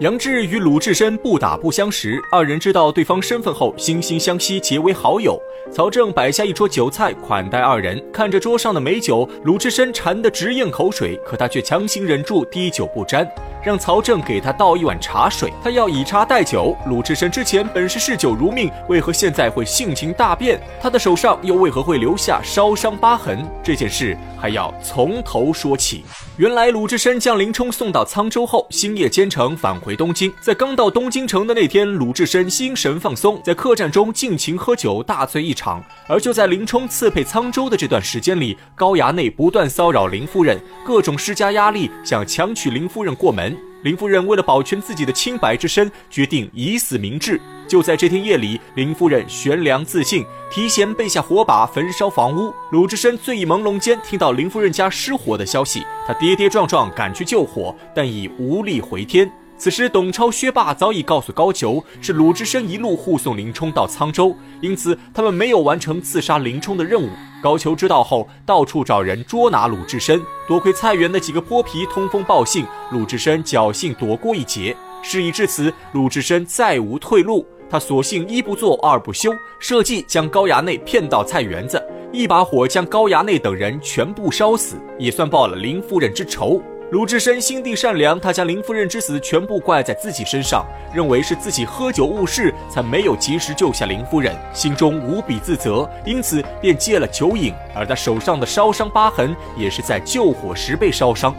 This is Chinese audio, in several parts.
杨志与鲁智深不打不相识，二人知道对方身份后，惺惺相惜，结为好友。曹正摆下一桌酒菜款待二人，看着桌上的美酒，鲁智深馋得直咽口水，可他却强行忍住滴酒不沾，让曹正给他倒一碗茶水。他要以茶代酒。鲁智深之前本是嗜酒如命，为何现在会性情大变？他的手上又为何会留下烧伤疤痕？这件事还要从头说起。原来鲁智深将林冲送到沧州后，星夜兼程返回东京。在刚到东京城的那天，鲁智深心神放松，在客栈中尽情喝酒，大醉一场。而就在林冲刺配沧州的这段时间里，高衙内不断骚扰林夫人，各种施加压力，想强娶林夫人过门。林夫人为了保全自己的清白之身，决定以死明志。就在这天夜里，林夫人悬梁自尽，提前备下火把焚烧房屋。鲁智深醉意朦胧间，听到林夫人家失火的消息，他跌跌撞撞赶去救火，但已无力回天。此时，董超、薛霸早已告诉高俅，是鲁智深一路护送林冲到沧州，因此他们没有完成刺杀林冲的任务。高俅知道后，到处找人捉拿鲁智深。多亏菜园的几个泼皮通风报信，鲁智深侥幸躲过一劫。事已至此，鲁智深再无退路，他索性一不做二不休，设计将高衙内骗到菜园子，一把火将高衙内等人全部烧死，也算报了林夫人之仇。鲁智深心地善良，他将林夫人之死全部怪在自己身上，认为是自己喝酒误事，才没有及时救下林夫人，心中无比自责，因此便戒了酒瘾。而他手上的烧伤疤痕，也是在救火时被烧伤。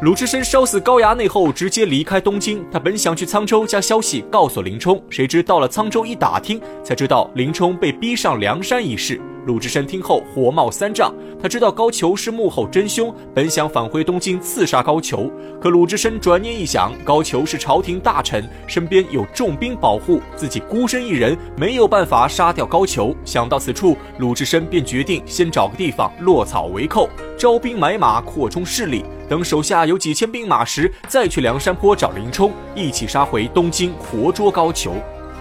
鲁智深烧死高衙内后，直接离开东京。他本想去沧州将消息告诉林冲，谁知到了沧州一打听，才知道林冲被逼上梁山一事。鲁智深听后火冒三丈，他知道高俅是幕后真凶，本想返回东京刺杀高俅。可鲁智深转念一想，高俅是朝廷大臣，身边有重兵保护，自己孤身一人没有办法杀掉高俅。想到此处，鲁智深便决定先找个地方落草为寇，招兵买马，扩充势力。等手下有几千兵马时，再去梁山坡找林冲，一起杀回东京，活捉高俅。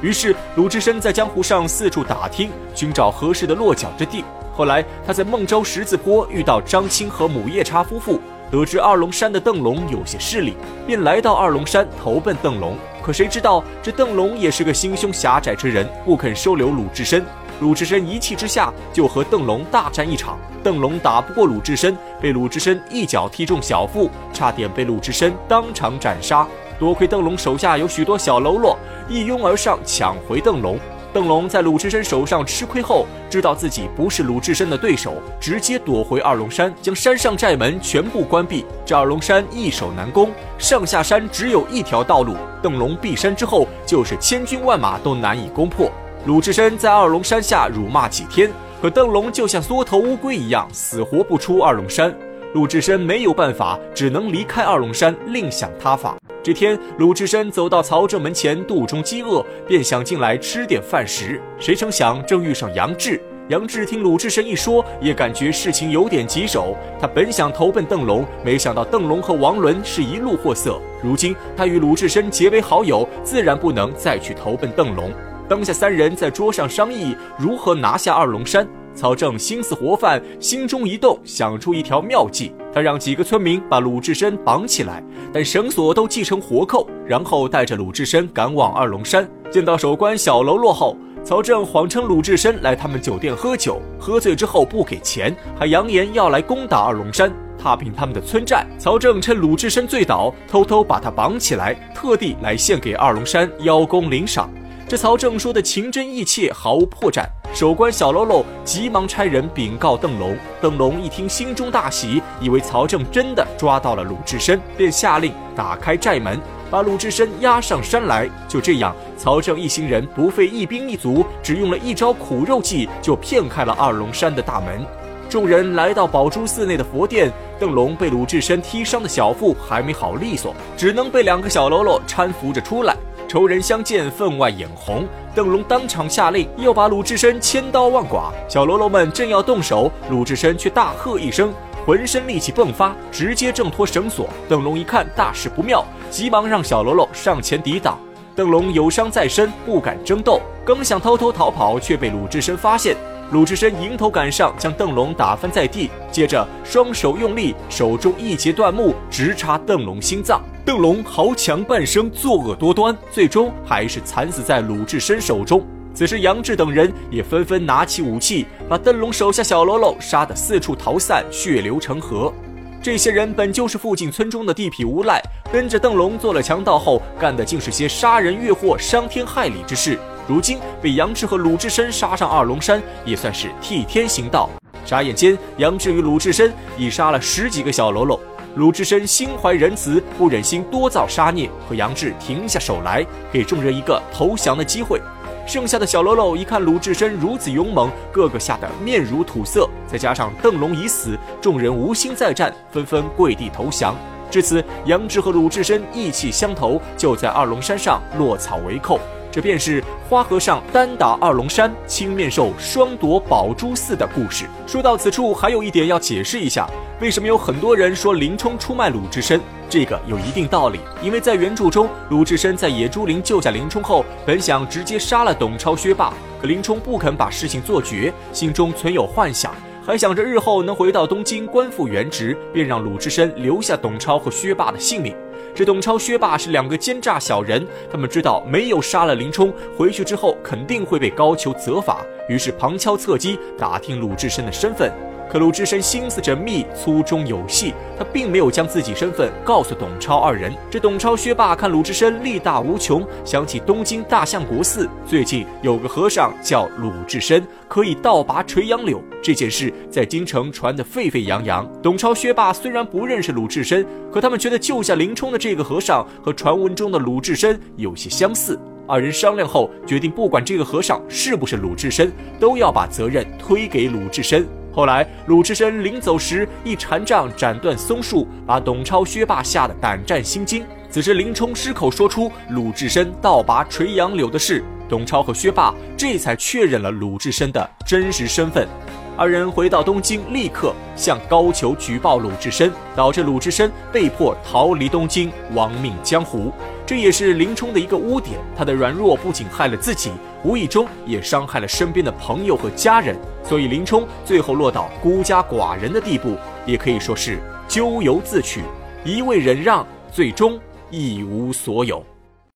于是，鲁智深在江湖上四处打听，寻找合适的落脚之地。后来，他在孟州十字坡遇到张青和母夜叉夫妇，得知二龙山的邓龙有些势力，便来到二龙山投奔邓龙。可谁知道，这邓龙也是个心胸狭窄之人，不肯收留鲁智深。鲁智深一气之下就和邓龙大战一场，邓龙打不过鲁智深，被鲁智深一脚踢中小腹，差点被鲁智深当场斩杀。多亏邓龙手下有许多小喽啰，一拥而上抢回邓龙。邓龙在鲁智深手上吃亏后，知道自己不是鲁智深的对手，直接躲回二龙山，将山上寨门全部关闭。这二龙山易守难攻，上下山只有一条道路。邓龙闭山之后，就是千军万马都难以攻破。鲁智深在二龙山下辱骂几天，可邓龙就像缩头乌龟一样，死活不出二龙山。鲁智深没有办法，只能离开二龙山，另想他法。这天，鲁智深走到曹正门前，肚中饥饿，便想进来吃点饭食。谁成想，正遇上杨志。杨志听鲁智深一说，也感觉事情有点棘手。他本想投奔邓龙，没想到邓龙和王伦是一路货色。如今他与鲁智深结为好友，自然不能再去投奔邓龙。当下三人在桌上商议如何拿下二龙山。曹正心思活泛，心中一动，想出一条妙计。他让几个村民把鲁智深绑起来，但绳索都系成活扣，然后带着鲁智深赶往二龙山。见到守关小喽啰后，曹正谎称鲁智深来他们酒店喝酒，喝醉之后不给钱，还扬言要来攻打二龙山，踏平他们的村寨。曹正趁鲁智深醉倒，偷偷把他绑起来，特地来献给二龙山邀功领赏。这曹正说的情真意切，毫无破绽。守关小喽啰急忙差人禀告邓龙，邓龙一听，心中大喜，以为曹正真的抓到了鲁智深，便下令打开寨门，把鲁智深押上山来。就这样，曹正一行人不费一兵一卒，只用了一招苦肉计，就骗开了二龙山的大门。众人来到宝珠寺内的佛殿，邓龙被鲁智深踢伤的小腹还没好利索，只能被两个小喽啰搀扶着出来。仇人相见，分外眼红。邓龙当场下令，要把鲁智深千刀万剐。小喽啰们正要动手，鲁智深却大喝一声，浑身力气迸发，直接挣脱绳索。邓龙一看大事不妙，急忙让小喽啰上前抵挡。邓龙有伤在身，不敢争斗，刚想偷偷逃跑，却被鲁智深发现。鲁智深迎头赶上，将邓龙打翻在地，接着双手用力，手中一截断木直插邓龙心脏。邓龙豪强半生，作恶多端，最终还是惨死在鲁智深手中。此时，杨志等人也纷纷拿起武器，把邓龙手下小喽啰杀得四处逃散，血流成河。这些人本就是附近村中的地痞无赖，跟着邓龙做了强盗后，干的竟是些杀人越货、伤天害理之事。如今被杨志和鲁智深杀上二龙山，也算是替天行道。眨眼间，杨志与鲁智深已杀了十几个小喽啰。鲁智深心怀仁慈，不忍心多造杀孽，和杨志停下手来，给众人一个投降的机会。剩下的小喽啰一看鲁智深如此勇猛，个个吓得面如土色。再加上邓龙已死，众人无心再战，纷纷跪地投降。至此，杨志和鲁智深意气相投，就在二龙山上落草为寇。这便是花和尚单打二龙山，青面兽双夺宝珠寺的故事。说到此处，还有一点要解释一下，为什么有很多人说林冲出卖鲁智深？这个有一定道理，因为在原著中，鲁智深在野猪林救下林冲后，本想直接杀了董超、薛霸，可林冲不肯把事情做绝，心中存有幻想，还想着日后能回到东京官复原职，便让鲁智深留下董超和薛霸的性命。这董超、薛霸是两个奸诈小人，他们知道没有杀了林冲，回去之后肯定会被高俅责罚，于是旁敲侧击打听鲁智深的身份。可鲁智深心思缜密，粗中有细，他并没有将自己身份告诉董超二人。这董超、薛霸看鲁智深力大无穷，想起东京大相国寺最近有个和尚叫鲁智深，可以倒拔垂杨柳，这件事在京城传得沸沸扬扬。董超、薛霸虽然不认识鲁智深，可他们觉得救下林冲的这个和尚和传闻中的鲁智深有些相似。二人商量后，决定不管这个和尚是不是鲁智深，都要把责任推给鲁智深。后来，鲁智深临走时一禅杖斩断松树，把董超、薛霸吓得胆战心惊。此时，林冲失口说出鲁智深倒拔垂杨柳的事，董超和薛霸这才确认了鲁智深的真实身份。二人回到东京，立刻向高俅举报鲁智深，导致鲁智深被迫逃离东京，亡命江湖。这也是林冲的一个污点，他的软弱不仅害了自己，无意中也伤害了身边的朋友和家人。所以林冲最后落到孤家寡人的地步，也可以说是咎由自取，一味忍让，最终一无所有。